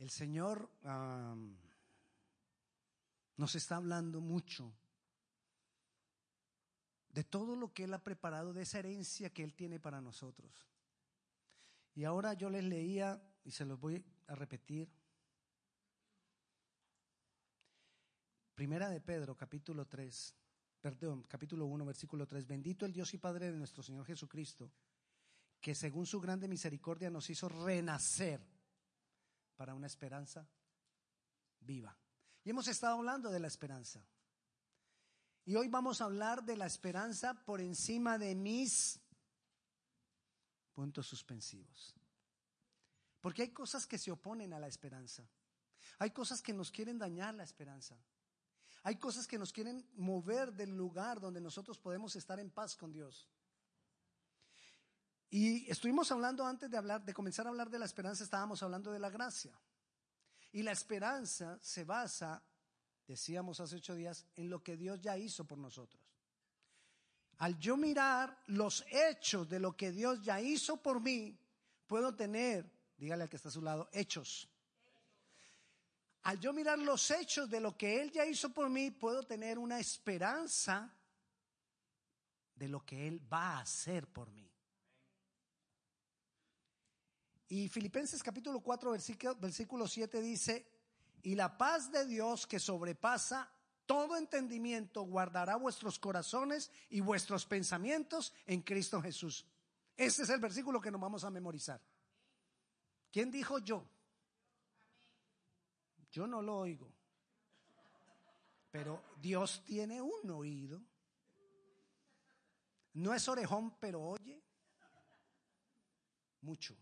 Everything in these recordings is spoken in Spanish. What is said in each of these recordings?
El Señor nos está hablando mucho de todo lo que Él ha preparado, de esa herencia que Él tiene para nosotros. Y ahora yo les leía, y se los voy a repetir, Primera de Pedro, capítulo 3, perdón, capítulo 1, versículo 3. Bendito el Dios y Padre de nuestro Señor Jesucristo, que según su grande misericordia nos hizo renacer para una esperanza viva. Y hemos estado hablando de la esperanza. Y hoy vamos a hablar de la esperanza por encima de mis puntos suspensivos. Porque hay cosas que se oponen a la esperanza. Hay cosas que nos quieren dañar la esperanza. Hay cosas que nos quieren mover del lugar donde nosotros podemos estar en paz con Dios. Y estuvimos hablando antes de hablar, de comenzar a hablar de la esperanza, estábamos hablando de la gracia. Y la esperanza se basa, decíamos hace ocho días, en lo que Dios ya hizo por nosotros. Al yo mirar los hechos de lo que Dios ya hizo por mí, puedo tener, dígale al que está a su lado, hechos al yo mirar los hechos de lo que Él ya hizo por mí, puedo tener una esperanza de lo que Él va a hacer por mí. Y Filipenses capítulo 4, versículo, versículo 7 dice, y la paz de Dios que sobrepasa todo entendimiento guardará vuestros corazones y vuestros pensamientos en Cristo Jesús. Ese es el versículo que nos vamos a memorizar. ¿Quién dijo yo? Yo no lo oigo. Pero Dios tiene un oído. No es orejón, pero oye mucho.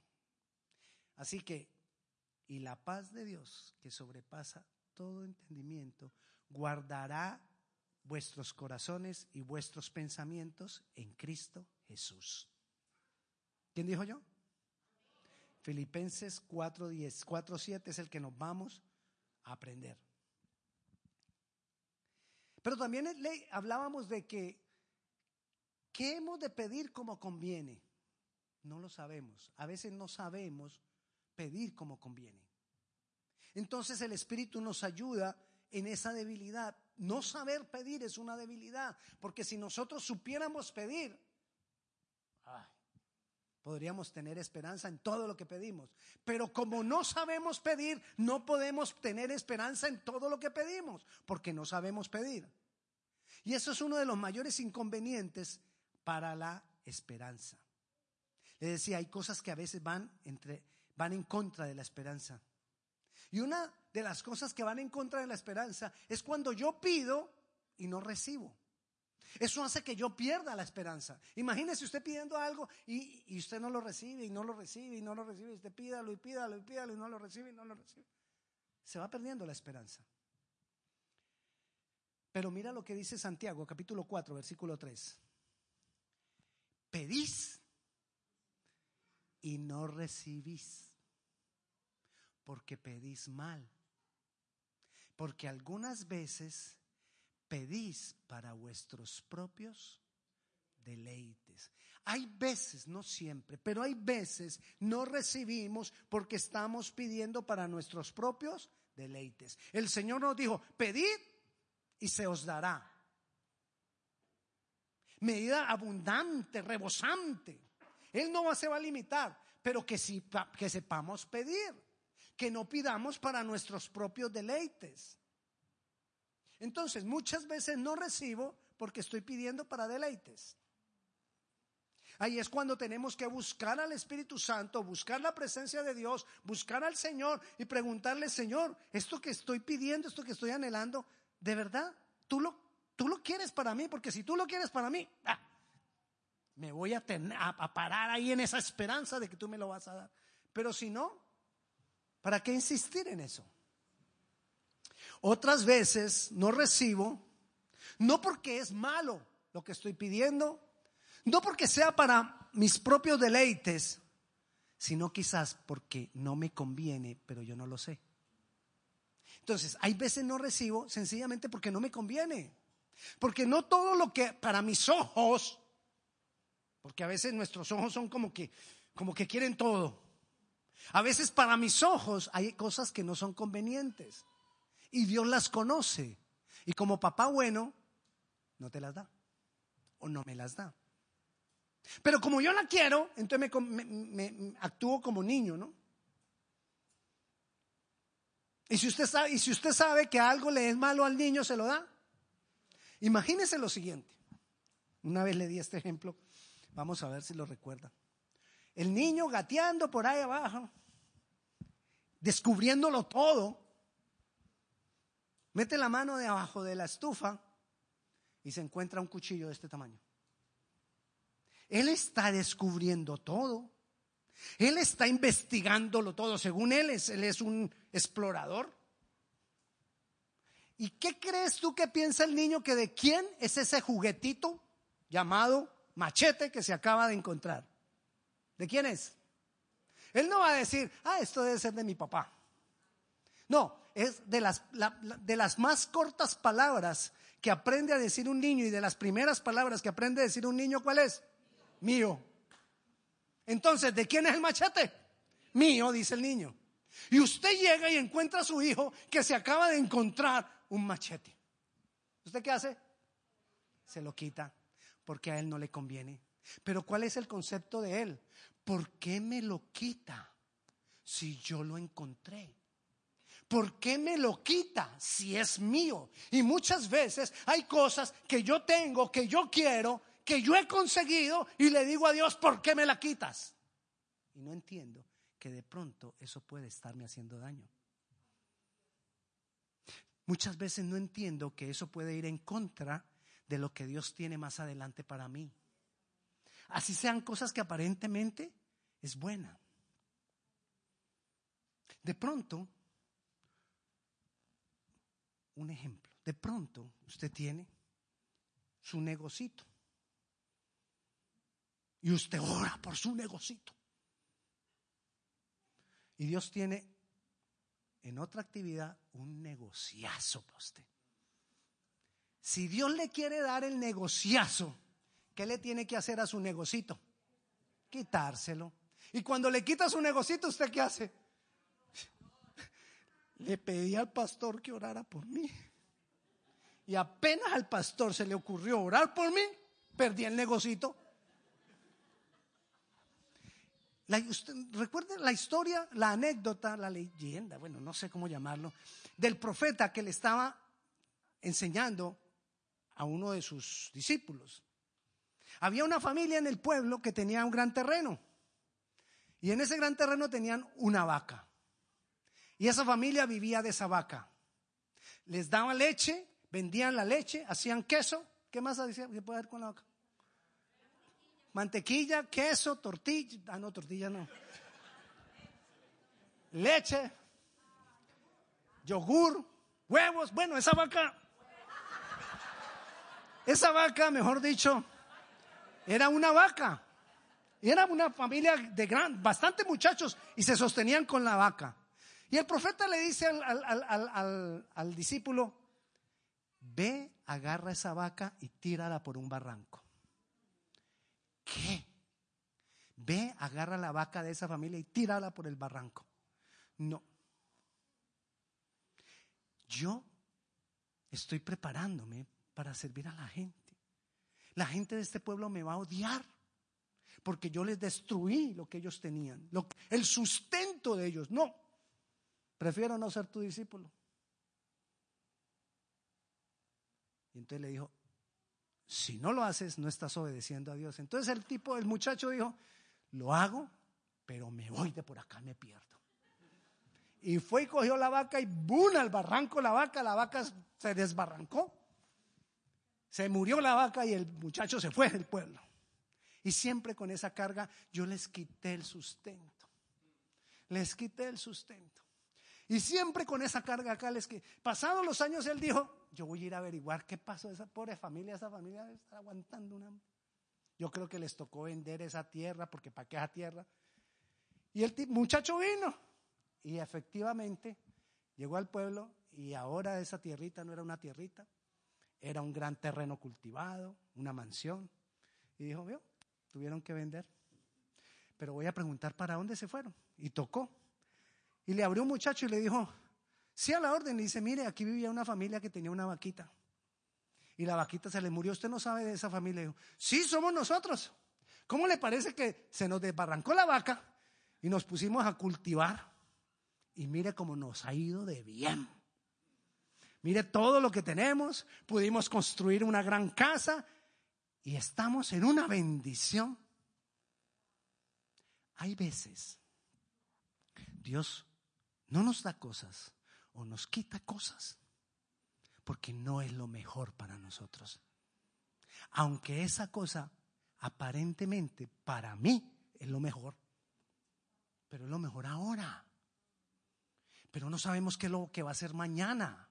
Así que, y la paz de Dios, que sobrepasa todo entendimiento, guardará vuestros corazones y vuestros pensamientos en Cristo Jesús. ¿Quién dijo yo? Filipenses 4:10, 4:7 es el que nos vamos aprender. Pero también hablábamos de que, ¿qué hemos de pedir como conviene? No lo sabemos. A veces no sabemos pedir como conviene. Entonces el Espíritu nos ayuda en esa debilidad. No saber pedir es una debilidad, porque si nosotros supiéramos pedir, podríamos tener esperanza en todo lo que pedimos. Pero como no sabemos pedir, no podemos tener esperanza en todo lo que pedimos, porque no sabemos pedir. Y eso es uno de los mayores inconvenientes para la esperanza. Le decía, hay cosas que a veces van, entre, van en contra de la esperanza. Y una de las cosas que van en contra de la esperanza es cuando yo pido y no recibo. Eso hace que yo pierda la esperanza. Imagínese usted pidiendo algo y, usted no lo recibe y no lo recibe y no lo recibe. Y usted pídalo y pídalo y pídalo y no lo recibe y no lo recibe. Se va perdiendo la esperanza. Pero mira lo que dice Santiago, capítulo 4, versículo 3. Pedís y no recibís, porque pedís mal. Porque algunas veces pedís para vuestros propios deleites. Hay veces, no siempre, pero hay veces no recibimos porque estamos pidiendo para nuestros propios deleites. El Señor nos dijo, pedid y se os dará. Medida abundante, rebosante. Él no se va a limitar, pero que, si, que sepamos pedir, que no pidamos para nuestros propios deleites. Entonces, muchas veces no recibo porque estoy pidiendo para deleites. Ahí es cuando tenemos que buscar al Espíritu Santo, buscar la presencia de Dios, buscar al Señor y preguntarle, Señor, esto que estoy pidiendo, esto que estoy anhelando, ¿de verdad? ¿Tú lo, tú lo quieres para mí? Porque si tú lo quieres para mí, ah, me voy a, a parar ahí en esa esperanza de que tú me lo vas a dar. Pero si no, ¿para qué insistir en eso? Otras veces no recibo, no porque es malo lo que estoy pidiendo, no porque sea para mis propios deleites, sino quizás porque no me conviene, pero yo no lo sé. Entonces, hay veces no recibo sencillamente porque no me conviene. Porque no todo lo que para mis ojos, porque a veces nuestros ojos son como que como que quieren todo. A veces para mis ojos hay cosas que no son convenientes. Y Dios las conoce. Y como papá bueno, no te las da. O no me las da. Pero como yo la quiero, entonces me, actúo como niño, ¿no? Y si, usted sabe, y si usted sabe que algo le es malo al niño, se lo da. Imagínese lo siguiente. Una vez le di este ejemplo, vamos a ver si lo recuerda. El niño gateando por ahí abajo, descubriéndolo todo, mete la mano de abajo de la estufa y se encuentra un cuchillo de este tamaño. Él está descubriendo todo. Él está investigándolo todo. Según él, es, él es un explorador. ¿Y qué crees tú que piensa el niño que de quién es ese juguetito llamado machete que se acaba de encontrar? ¿De quién es? Él no va a decir, ah, esto debe ser de mi papá. No, es de las, de las más cortas palabras que aprende a decir un niño y de las primeras palabras que aprende a decir un niño, ¿cuál es? Mío. Entonces, ¿de quién es el machete? Mío, dice el niño. Y usted llega y encuentra a su hijo que se acaba de encontrar un machete. ¿Usted qué hace? Se lo quita porque a él no le conviene. Pero ¿cuál es el concepto de él? ¿Por qué me lo quita si yo lo encontré? ¿Por qué me lo quita si es mío? Y muchas veces hay cosas que yo tengo, que yo quiero, que yo he conseguido y le digo a Dios, ¿por qué me la quitas? Y no entiendo que de pronto eso puede estarme haciendo daño. Muchas veces no entiendo que eso puede ir en contra de lo que Dios tiene más adelante para mí. Así sean cosas que aparentemente es buena. De pronto, un ejemplo, de pronto usted tiene su negocito y usted ora por su negocito. Y Dios tiene en otra actividad un negociazo para usted. Si Dios le quiere dar el negociazo, ¿qué le tiene que hacer a su negocito? Quitárselo. Y cuando le quita su negocito, ¿usted qué hace? Le pedí al pastor que orara por mí. Y apenas al pastor se le ocurrió orar por mí, perdí el negocito. recuerden la historia, la anécdota, la leyenda, bueno, no sé cómo llamarlo, del profeta que le estaba enseñando a uno de sus discípulos. Había una familia en el pueblo que tenía un gran terreno. Y en ese gran terreno tenían una vaca. Y esa familia vivía de esa vaca. Les daba leche, vendían la leche, hacían queso. ¿Qué más se puede hacer con la vaca? mantequilla, queso, tortilla. Ah, no, tortilla no. Leche, yogur, huevos. Bueno, esa vaca, esa vaca, mejor dicho, era una vaca. Era una familia de gran, bastante muchachos y se sostenían con la vaca. Y el profeta le dice al, al discípulo, ve, agarra esa vaca y tírala por un barranco. ¿Qué? Ve, agarra la vaca de esa familia y tírala por el barranco. No. Yo estoy preparándome para servir a la gente. La gente de este pueblo me va a odiar porque yo les destruí lo que ellos tenían, el sustento de ellos. No, prefiero no ser tu discípulo. Y entonces le dijo, si no lo haces, no estás obedeciendo a Dios. Entonces el tipo, el muchacho dijo, lo hago, pero me voy de por acá, me pierdo. Y fue y cogió la vaca y ¡bum! al barranco la vaca, la vaca se desbarrancó. Se murió la vaca y el muchacho se fue del pueblo. Y siempre con esa carga yo les quité el sustento. Les quité el sustento. Y siempre con esa carga acá les que pasados los años él dijo, yo voy a ir a averiguar qué pasó esa pobre familia, esa familia está aguantando una Yo creo que les tocó vender esa tierra porque para qué esa tierra. Y el muchacho vino y efectivamente llegó al pueblo y ahora esa tierrita no era una tierrita, era un gran terreno cultivado, una mansión. Y dijo, vio, tuvieron que vender. Pero voy a preguntar para dónde se fueron. y tocó. Y le abrió un muchacho y le dijo, sí a la orden. Y dice, mire, aquí vivía una familia que tenía una vaquita. Y la vaquita se le murió. ¿Usted no sabe de esa familia? Dijo, sí, somos nosotros. ¿Cómo le parece que se nos desbarrancó la vaca y nos pusimos a cultivar? Y mire cómo nos ha ido de bien. Mire todo lo que tenemos. Pudimos construir una gran casa y estamos en una bendición. Hay veces Dios no nos da cosas o nos quita cosas porque no es lo mejor para nosotros. Aunque esa cosa aparentemente para mí es lo mejor, pero es lo mejor ahora. Pero no sabemos qué es lo que va a ser mañana.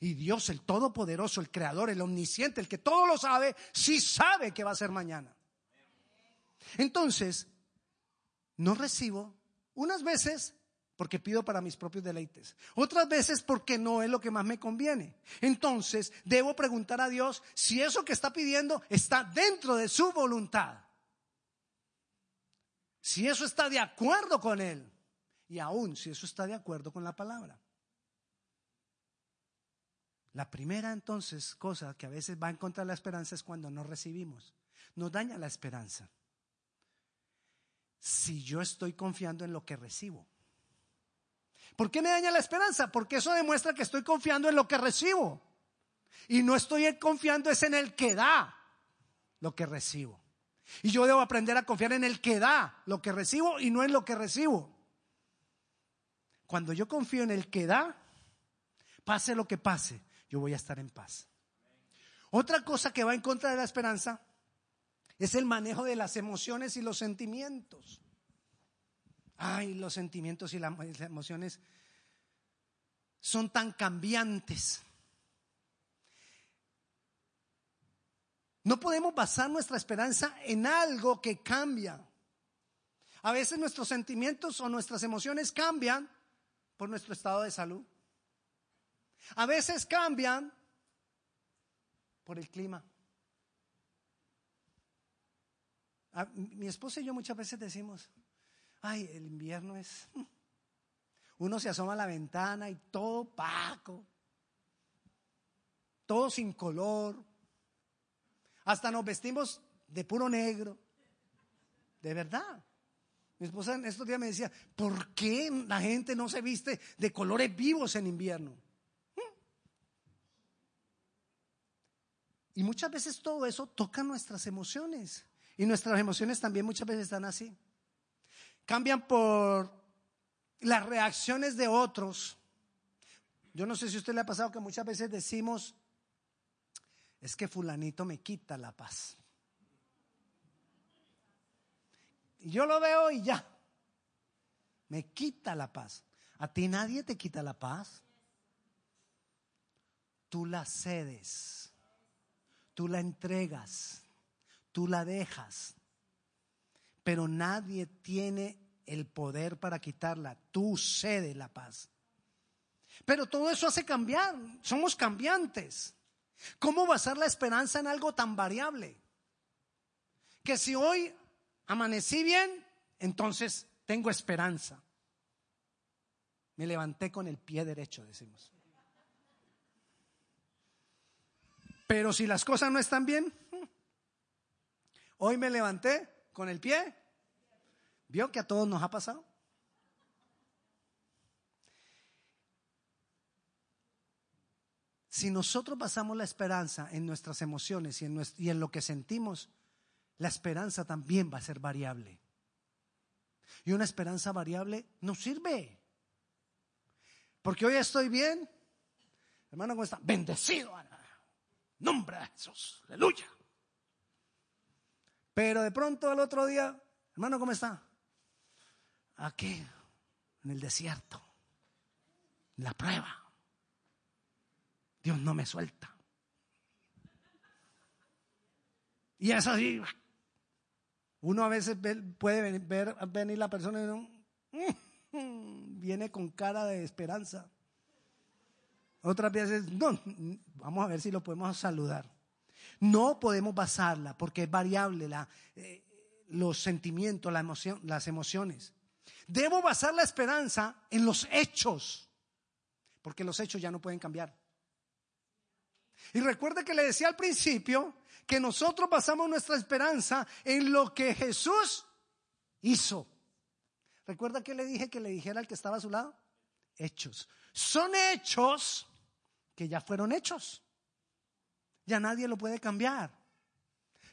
Y Dios, el Todopoderoso, el Creador, el Omnisciente, el que todo lo sabe, sí sabe qué va a ser mañana. Entonces, no recibo unas veces porque pido para mis propios deleites. Otras veces porque no es lo que más me conviene. Entonces, debo preguntar a Dios si eso que está pidiendo está dentro de su voluntad. Si eso está de acuerdo con Él. Y aún si eso está de acuerdo con la palabra. La primera entonces cosa que a veces va en contra de la esperanza es cuando no recibimos. Nos daña la esperanza. Si yo estoy confiando en lo que recibo. ¿Por qué me daña la esperanza? Porque eso demuestra que estoy confiando en lo que recibo. Y no estoy confiando es en el que da lo que recibo. Y yo debo aprender a confiar en el que da lo que recibo y no en lo que recibo. Cuando yo confío en el que da, pase lo que pase, yo voy a estar en paz. Otra cosa que va en contra de la esperanza es el manejo de las emociones y los sentimientos. Ay, los sentimientos y las emociones son tan cambiantes. No podemos basar nuestra esperanza en algo que cambia. A veces nuestros sentimientos o nuestras emociones cambian por nuestro estado de salud. A veces cambian por el clima. mi esposa y yo muchas veces decimos, Ay, el invierno es... Uno se asoma a la ventana y todo opaco, todo sin color. Hasta nos vestimos de puro negro. De verdad. Mi esposa en estos días me decía, ¿por qué la gente no se viste de colores vivos en invierno? Y muchas veces todo eso toca nuestras emociones. Y nuestras emociones también muchas veces están así cambian por las reacciones de otros. Yo no sé si a usted le ha pasado que muchas veces decimos, es que fulanito me quita la paz. Y yo lo veo y ya, me quita la paz. A ti nadie te quita la paz. Tú la cedes, tú la entregas, tú la dejas pero nadie tiene el poder para quitarla. Tú cede la paz. Pero todo eso hace cambiar. Somos cambiantes. ¿Cómo basar la esperanza en algo tan variable? Que si hoy amanecí bien, entonces tengo esperanza. Me levanté con el pie derecho, decimos. Pero si las cosas no están bien, hoy me levanté con el pie. ¿Vio que a todos nos ha pasado? Si nosotros basamos la esperanza en nuestras emociones y en, lo que sentimos, la esperanza también va a ser variable. Y una esperanza variable no sirve. Porque hoy estoy bien. Hermano, ¿cómo está? Bendecido. Nombre de Jesús. Aleluya. Pero de pronto al otro día, hermano, ¿cómo está? Aquí, en el desierto, en la prueba. Dios no me suelta. Y es así. Uno a veces puede ver, venir la persona y no, viene con cara de esperanza. Otras veces, no, vamos a ver si lo podemos saludar. No podemos basarla porque es variable la, eh, los sentimientos, la emoción, las emociones. Debo basar la esperanza en los hechos, porque los hechos ya no pueden cambiar. Y recuerda que le decía al principio que nosotros basamos nuestra esperanza en lo que Jesús hizo. ¿Recuerda que le dije que le dijera al que estaba a su lado? Hechos. Son hechos que ya fueron hechos. Ya nadie lo puede cambiar.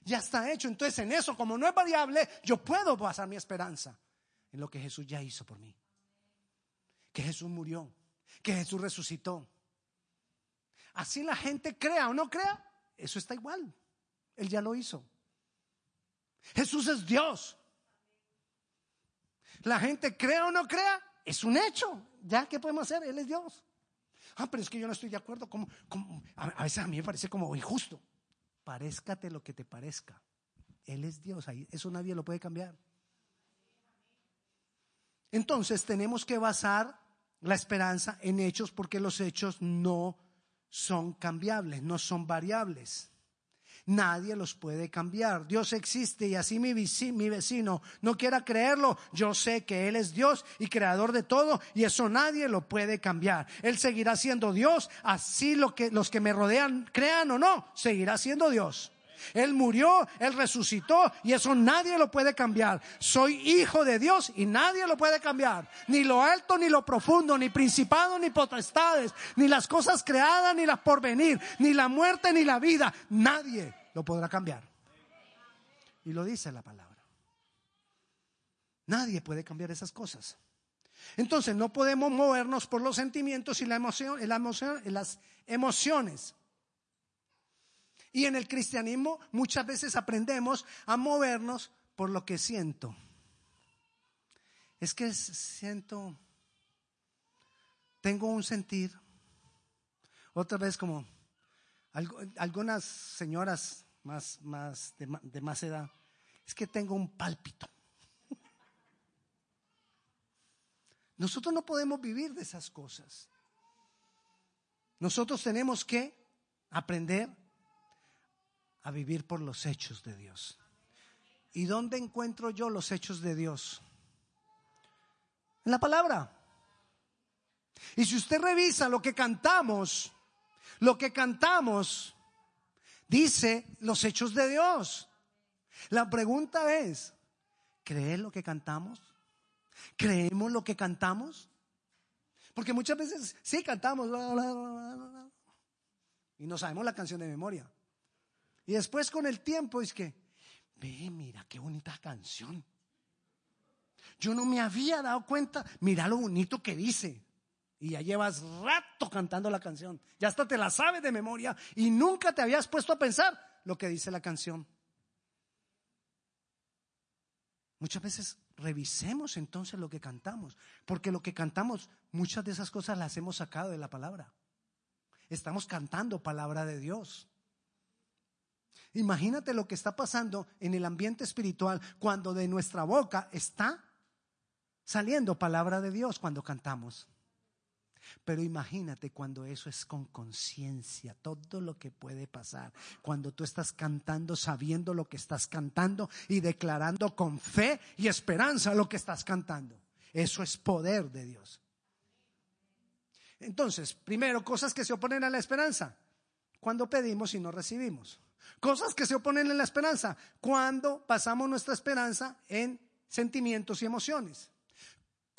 Ya está hecho. Entonces en eso, como no es variable, yo puedo basar mi esperanza en lo que Jesús ya hizo por mí. Que Jesús murió, que Jesús resucitó. Así la gente crea o no crea, eso está igual. Él ya lo hizo. Jesús es Dios. La gente crea o no crea, es un hecho. Ya, ¿qué podemos hacer? Él es Dios. Ah, pero es que yo no estoy de acuerdo. Como, a, veces a mí me parece como injusto. Parezcate lo que te parezca. Él es Dios. Eso nadie lo puede cambiar. Entonces tenemos que basar la esperanza en hechos porque los hechos no son cambiables, no son variables. Nadie los puede cambiar. Dios existe y así mi vecino, no quiera creerlo. Yo sé que Él es Dios y creador de todo y eso nadie lo puede cambiar. Él seguirá siendo Dios, así lo que, los que me rodean crean o no, seguirá siendo Dios. Él murió, Él resucitó y eso nadie lo puede cambiar. Soy hijo de Dios y nadie lo puede cambiar. Ni lo alto ni lo profundo, ni principado ni potestades, ni las cosas creadas ni las por venir, ni la muerte ni la vida. Nadie lo podrá cambiar. Y lo dice la palabra. Nadie puede cambiar esas cosas. Entonces no podemos movernos por los sentimientos y la emoción, la emoción, las emociones. Y en el cristianismo muchas veces aprendemos a movernos por lo que siento. Es que siento, tengo un sentir, otra vez como algunas señoras más, más de más edad, es que tengo un pálpito. Nosotros no podemos vivir de esas cosas. Nosotros tenemos que aprender a vivir por los hechos de Dios. ¿Y dónde encuentro yo los hechos de Dios? En la palabra. Y si usted revisa lo que cantamos, lo que cantamos dice los hechos de Dios. La pregunta es, ¿crees lo que cantamos? ¿Creemos lo que cantamos? Porque muchas veces sí cantamos y no sabemos la canción de memoria. Y después con el tiempo es que, ve, mira qué bonita canción. Yo no me había dado cuenta, mira lo bonito que dice. Y ya llevas rato cantando la canción. Ya hasta te la sabes de memoria y nunca te habías puesto a pensar lo que dice la canción. Muchas veces revisemos entonces lo que cantamos, porque lo que cantamos, muchas de esas cosas las hemos sacado de la palabra. Estamos cantando palabra de Dios. Imagínate lo que está pasando en el ambiente espiritual cuando de nuestra boca está saliendo palabra de Dios cuando cantamos. Pero imagínate cuando eso es con conciencia, todo lo que puede pasar. Cuando tú estás cantando sabiendo lo que estás cantando y declarando con fe y esperanza lo que estás cantando. Eso es poder de Dios. Entonces, primero, cosas que se oponen a la esperanza. Cuando pedimos y no recibimos. Cosas que se oponen a la esperanza. Cuando pasamos nuestra esperanza en sentimientos y emociones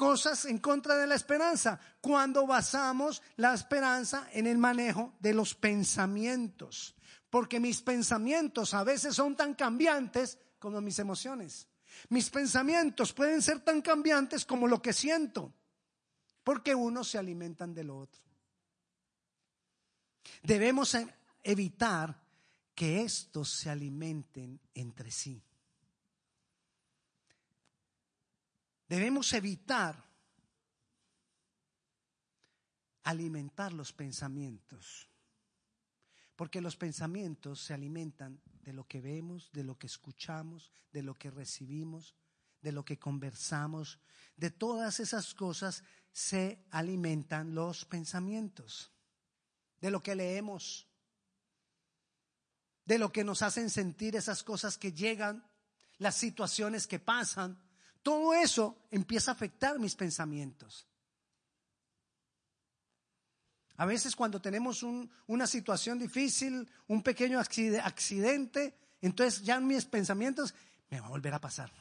cosas en contra de la esperanza, cuando basamos la esperanza en el manejo de los pensamientos. Porque mis pensamientos a veces son tan cambiantes como mis emociones. Mis pensamientos pueden ser tan cambiantes como lo que siento, porque unos se alimentan de lo otro. Debemos evitar que estos se alimenten entre sí. Debemos evitar alimentar los pensamientos, porque los pensamientos se alimentan de lo que vemos, de lo que escuchamos, de lo que recibimos, de lo que conversamos, de todas esas cosas se alimentan los pensamientos, de lo que leemos, de lo que nos hacen sentir esas cosas que llegan, las situaciones que pasan, Todo eso empieza a afectar mis pensamientos. A veces cuando tenemos una situación difícil, un pequeño accidente, entonces ya mis pensamientos, me va a volver a pasar.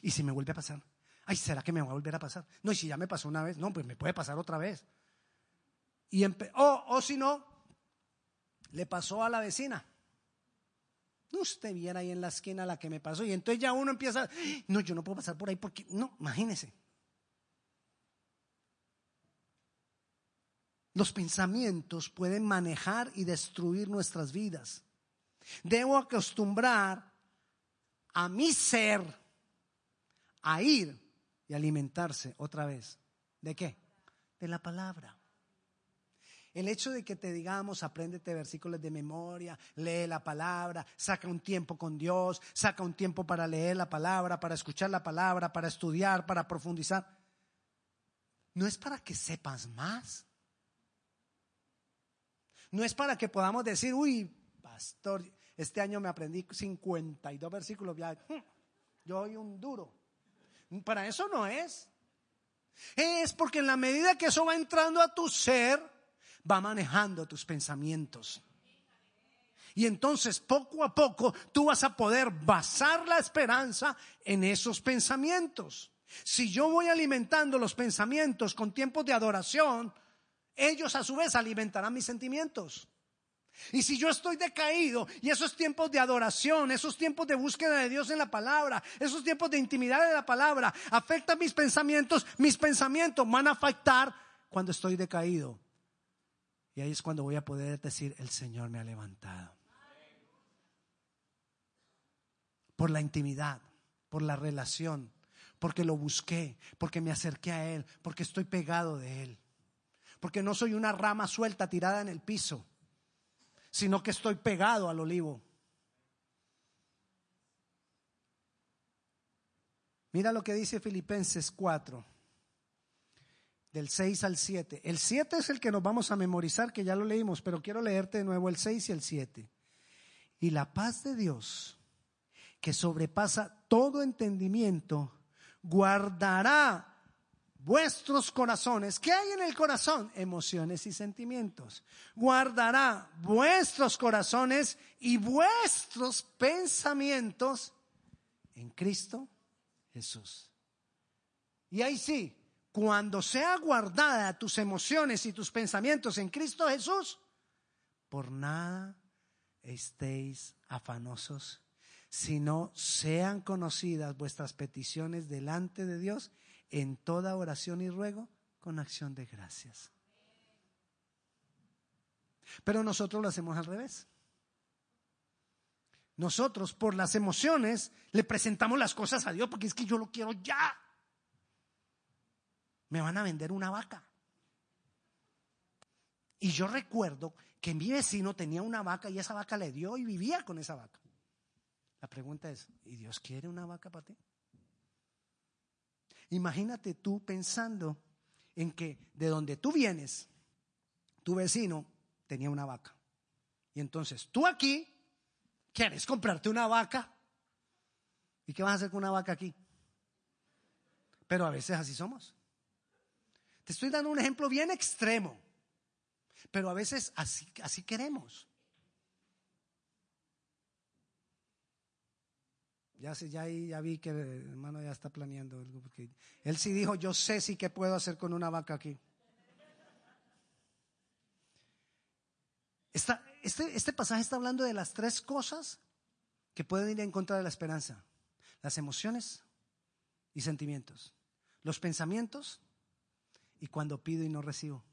¿Y si me vuelve a pasar? Ay, ¿será que me va a volver a pasar? No, y si ya me pasó una vez, no, pues me puede pasar otra vez. Y o, o si no, le pasó a la vecina. Usted viera ahí en la esquina la que me pasó. Y entonces ya uno empieza, no, yo no puedo pasar por ahí porque, no, imagínese. Los pensamientos pueden manejar y destruir nuestras vidas. Debo acostumbrar a mi ser a ir y alimentarse otra vez. ¿De qué? De la palabra. El hecho de que te digamos, apréndete versículos de memoria, lee la palabra, saca un tiempo con Dios, saca un tiempo para leer la palabra, para escuchar la palabra, para estudiar, para profundizar. No es para que sepas más. No es para que podamos decir, uy, pastor, este año me aprendí 52 versículos, ya, hm, yo soy un duro. Para eso no es. Es porque en la medida que eso va entrando a tu ser, va manejando tus pensamientos. Y entonces poco a poco tú vas a poder basar la esperanza en esos pensamientos. Si yo voy alimentando los pensamientos con tiempos de adoración, ellos a su vez alimentarán mis sentimientos. Y si yo estoy decaído y esos tiempos de adoración, esos tiempos de búsqueda de Dios en la palabra, esos tiempos de intimidad de la palabra afectan mis pensamientos, mis pensamientos van a afectar cuando estoy decaído y ahí es cuando voy a poder decir, el Señor me ha levantado. Por la intimidad, por la relación, porque lo busqué, porque me acerqué a Él, porque estoy pegado de Él, porque no soy una rama suelta tirada en el piso, sino que estoy pegado al olivo. Mira lo que dice Filipenses 4 del 6 al 7. El 7 es el que nos vamos a memorizar, que ya lo leímos, pero quiero leerte de nuevo el 6 y el 7. Y la paz de Dios, que sobrepasa todo entendimiento, guardará vuestros corazones. ¿Qué hay en el corazón? Emociones y sentimientos. Guardará vuestros corazones y vuestros pensamientos en Cristo Jesús. Y ahí sí, cuando sea guardada tus emociones y tus pensamientos en Cristo Jesús, por nada estéis afanosos, sino sean conocidas vuestras peticiones delante de Dios en toda oración y ruego con acción de gracias. Pero nosotros lo hacemos al revés. Nosotros por las emociones le presentamos las cosas a Dios porque es que yo lo quiero ya me van a vender una vaca. Y yo recuerdo que mi vecino tenía una vaca y esa vaca le dio y vivía con esa vaca. La pregunta es, ¿y Dios quiere una vaca para ti? Imagínate tú pensando en que de donde tú vienes, tu vecino tenía una vaca. Y entonces tú aquí quieres comprarte una vaca. ¿Y qué vas a hacer con una vaca aquí? Pero a veces así somos. Te estoy dando un ejemplo bien extremo, pero a veces así, queremos. Ya, ya, ya vi que el hermano ya está planeando. Porque él sí dijo, yo sé sí que puedo hacer con una vaca aquí. este, este pasaje está hablando de las tres cosas que pueden ir en contra de la esperanza. Las emociones y sentimientos. Los pensamientos y cuando pido y no recibo.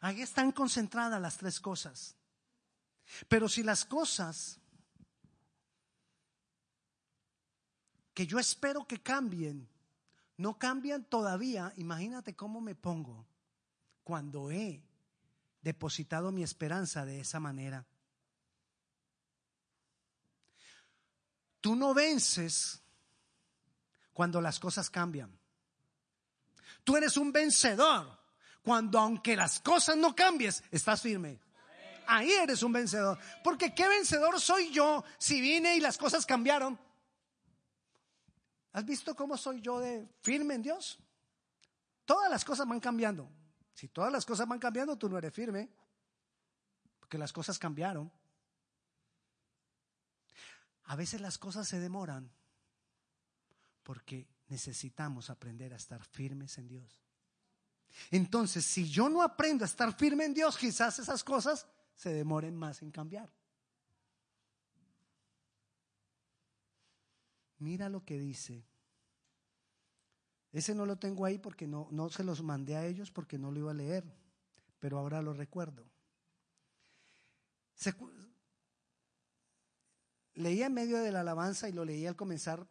Ahí están concentradas las tres cosas. Pero si las cosas que yo espero que cambien no cambian todavía, imagínate cómo me pongo cuando he depositado mi esperanza de esa manera. Tú no vences cuando las cosas cambian. Tú eres un vencedor cuando aunque las cosas no cambies, estás firme. Ahí eres un vencedor. Porque qué vencedor soy yo si vine y las cosas cambiaron. ¿Has visto cómo soy yo de firme en Dios? Todas las cosas van cambiando. Si todas las cosas van cambiando, tú no eres firme, porque las cosas cambiaron. A veces las cosas se demoran porque necesitamos aprender a estar firmes en Dios. Entonces, si yo no aprendo a estar firme en Dios, quizás esas cosas se demoren más en cambiar. Mira lo que dice. Ese no lo tengo ahí porque no, no se los mandé a ellos porque no lo iba a leer, pero ahora lo recuerdo. leía en medio de la alabanza y lo leía al comenzar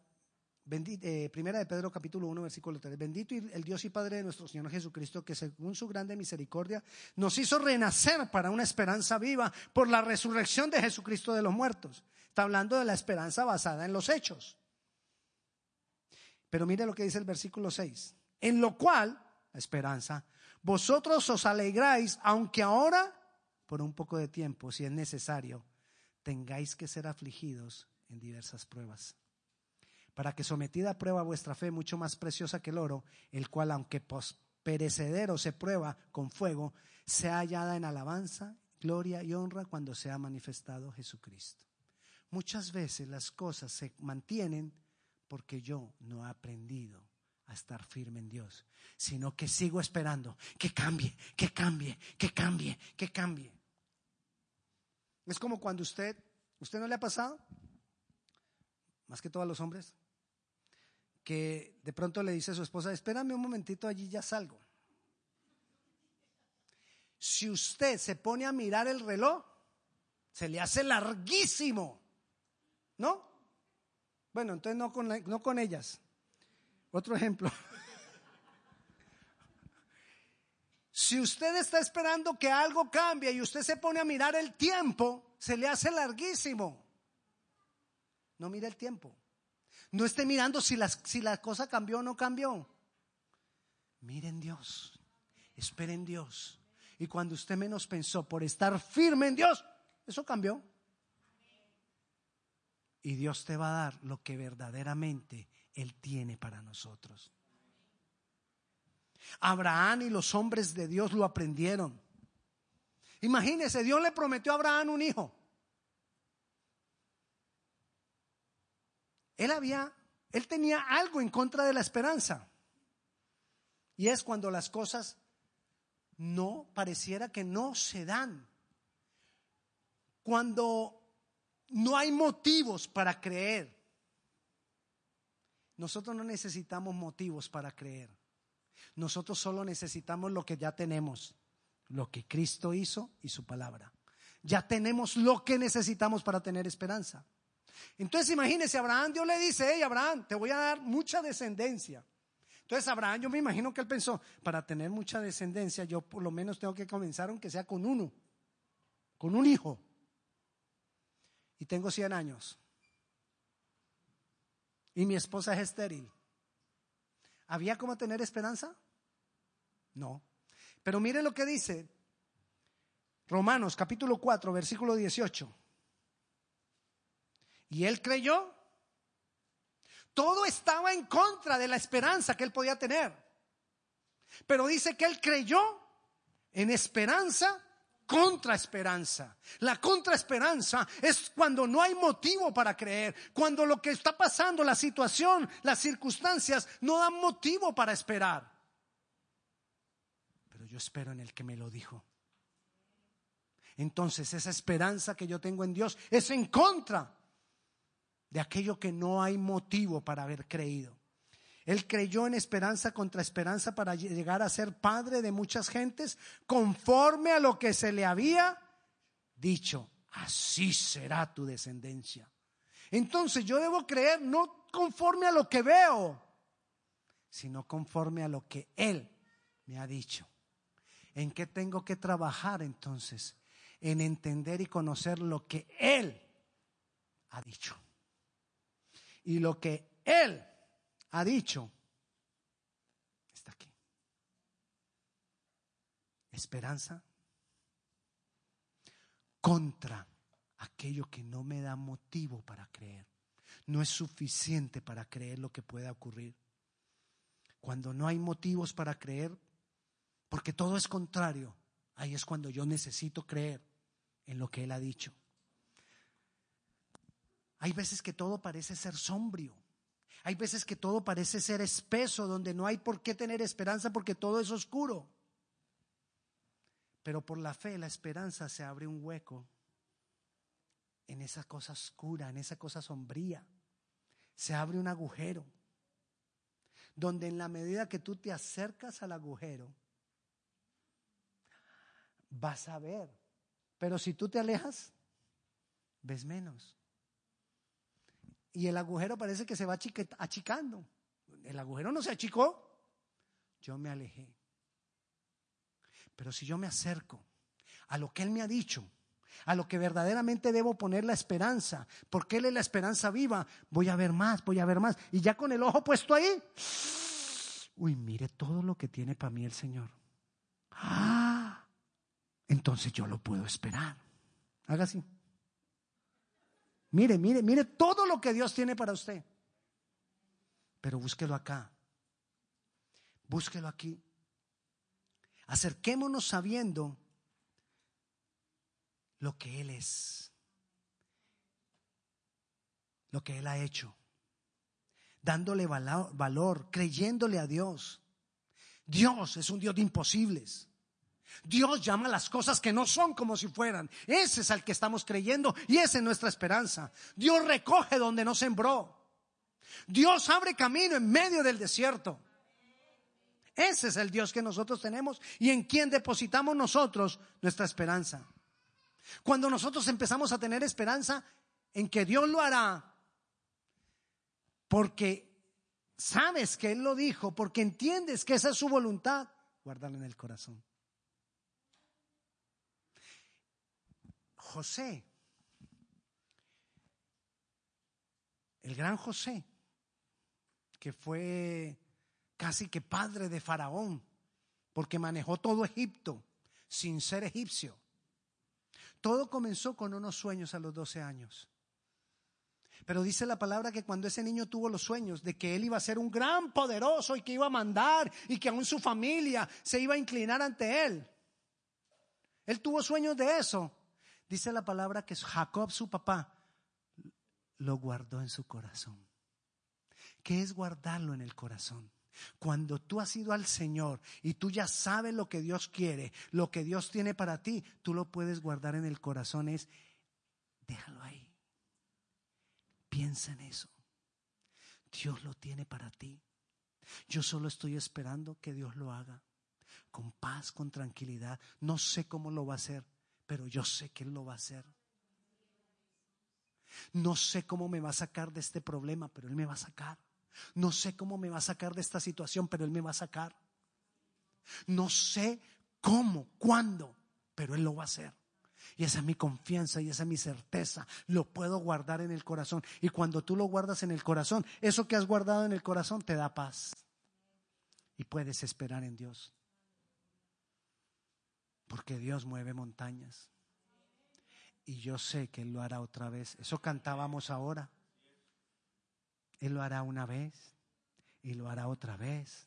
eh, primera de Pedro capítulo 1 versículo 3. Bendito el Dios y Padre de nuestro Señor Jesucristo, que según su grande misericordia nos hizo renacer para una esperanza viva por la resurrección de Jesucristo de los muertos. Está hablando de la esperanza basada en los hechos. Pero mire lo que dice el versículo 6. En lo cual, la esperanza, vosotros os alegráis, aunque ahora, por un poco de tiempo, si es necesario, tengáis que ser afligidos en diversas pruebas para que sometida a prueba vuestra fe, mucho más preciosa que el oro, el cual, aunque perecedero se prueba con fuego, sea hallada en alabanza, gloria y honra cuando sea manifestado Jesucristo. Muchas veces las cosas se mantienen porque yo no he aprendido a estar firme en Dios, sino que sigo esperando que cambie, que cambie, que cambie, que cambie. Es como cuando usted, ¿usted no le ha pasado? Más que todos los hombres, que de pronto le dice a su esposa, espérame un momentito, allí ya salgo. Si usted se pone a mirar el reloj, se le hace larguísimo, ¿no? Bueno, entonces no con, no con ellas. Otro ejemplo. Si usted está esperando que algo cambie y usted se pone a mirar el tiempo, se le hace larguísimo. No mire el tiempo. No esté mirando si, si la cosa cambió o no cambió. Miren Dios, esperen Dios. Y cuando usted menos pensó por estar firme en Dios, eso cambió. Y Dios te va a dar lo que verdaderamente Él tiene para nosotros. Abraham y los hombres de Dios lo aprendieron. Imagínese, Dios le prometió a Abraham un hijo. Él había, él tenía algo en contra de la esperanza. Y es cuando las cosas no pareciera que no se dan. Cuando no hay motivos para creer. Nosotros no necesitamos motivos para creer. Nosotros solo necesitamos lo que ya tenemos, lo que Cristo hizo y su palabra. Ya tenemos lo que necesitamos para tener esperanza. Entonces imagínese, Abraham, Dios le dice, hey Abraham, te voy a dar mucha descendencia. Entonces Abraham, yo me imagino que él pensó, para tener mucha descendencia, yo por lo menos tengo que comenzar aunque sea con uno, con un hijo. Y tengo 100 años. Y mi esposa es estéril. ¿Había como tener esperanza? No. Pero mire lo que dice Romanos capítulo 4, versículo 18. Y él creyó. Todo estaba en contra de la esperanza que él podía tener. Pero dice que él creyó en esperanza contra esperanza. La contraesperanza es cuando no hay motivo para creer, cuando lo que está pasando, la situación, las circunstancias no dan motivo para esperar. Pero yo espero en el que me lo dijo. Entonces esa esperanza que yo tengo en Dios es en contra de aquello que no hay motivo para haber creído. Él creyó en esperanza contra esperanza para llegar a ser padre de muchas gentes, conforme a lo que se le había dicho. Así será tu descendencia. Entonces yo debo creer no conforme a lo que veo, sino conforme a lo que Él me ha dicho. ¿En qué tengo que trabajar entonces? En entender y conocer lo que Él ha dicho. Y lo que Él ha dicho está aquí. Esperanza contra aquello que no me da motivo para creer. no es suficiente para creer lo que pueda ocurrir. Cuando no hay motivos para creer, porque todo es contrario, ahí es cuando yo necesito creer en lo que Él ha dicho. Hay veces que todo parece ser sombrío. Hay veces que todo parece ser espeso, donde no hay por qué tener esperanza porque todo es oscuro. Pero por la fe, la esperanza se abre un hueco en esa cosa oscura, en esa cosa sombría. Se abre un agujero, donde en la medida que tú te acercas al agujero, vas a ver. Pero si tú te alejas, ves menos. Y el agujero parece que se va achicando. El agujero no se achicó. Yo me alejé. Pero si yo me acerco a lo que Él me ha dicho, a lo que verdaderamente debo poner la esperanza, porque Él es la esperanza viva, voy a ver más, voy a ver más. Y ya con el ojo puesto ahí, uy, mire todo lo que tiene para mí el Señor. Ah, entonces yo lo puedo esperar. Haga así. Mire, mire, mire todo lo que Dios tiene para usted. Pero búsquelo acá. Búsquelo aquí. Acerquémonos sabiendo lo que Él es, lo que Él ha hecho, dándole valor, creyéndole a Dios. Dios es un Dios de imposibles. Dios llama las cosas que no son como si fueran. Ese es al que estamos creyendo y esa es nuestra esperanza. Dios recoge donde no sembró. Dios abre camino en medio del desierto. Ese es el Dios que nosotros tenemos y en quien depositamos nosotros nuestra esperanza. Cuando nosotros empezamos a tener esperanza en que Dios lo hará, porque sabes que Él lo dijo, porque entiendes que esa es su voluntad, guárdalo en el corazón. José, el gran José, que fue casi que padre de Faraón, porque manejó todo Egipto sin ser egipcio. Todo comenzó con unos sueños a los 12 años. Pero dice la palabra que cuando ese niño tuvo los sueños de que él iba a ser un gran poderoso y que iba a mandar y que aún su familia se iba a inclinar ante él. Él tuvo sueños de eso. Dice la palabra que Jacob, su papá, lo guardó en su corazón. ¿Qué es guardarlo en el corazón? Cuando tú has ido al Señor y tú ya sabes lo que Dios quiere, lo que Dios tiene para ti, tú lo puedes guardar en el corazón. Es, déjalo ahí. Piensa en eso. Dios lo tiene para ti. Yo solo estoy esperando que Dios lo haga. Con paz, con tranquilidad. No sé cómo lo va a hacer, pero yo sé que Él lo va a hacer. No sé cómo me va a sacar de este problema, pero Él me va a sacar. No sé cómo me va a sacar de esta situación, pero Él me va a sacar. No sé cómo, cuándo, pero Él lo va a hacer. Y esa es mi confianza y esa es mi certeza. Lo puedo guardar en el corazón. Y cuando tú lo guardas en el corazón, eso que has guardado en el corazón te da paz. Y puedes esperar en Dios. Porque Dios mueve montañas. Y yo sé que Él lo hará otra vez. Eso cantábamos ahora. Él lo hará una vez y lo hará otra vez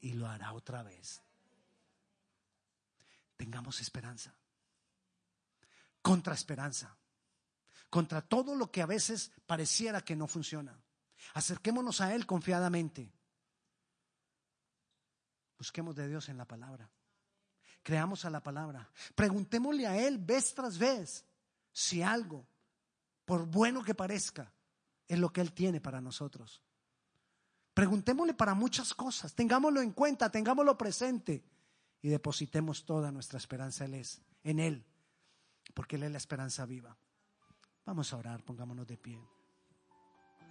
y lo hará otra vez. Tengamos esperanza. Contra esperanza. Contra todo lo que a veces pareciera que no funciona. Acerquémonos a Él confiadamente. Busquemos de Dios en la palabra. Creamos a la palabra. Preguntémosle a Él vez tras vez si algo, por bueno que parezca, es lo que Él tiene para nosotros. Preguntémosle para muchas cosas, tengámoslo en cuenta, tengámoslo presente y depositemos toda nuestra esperanza en Él, porque Él es la esperanza viva. Vamos a orar, pongámonos de pie.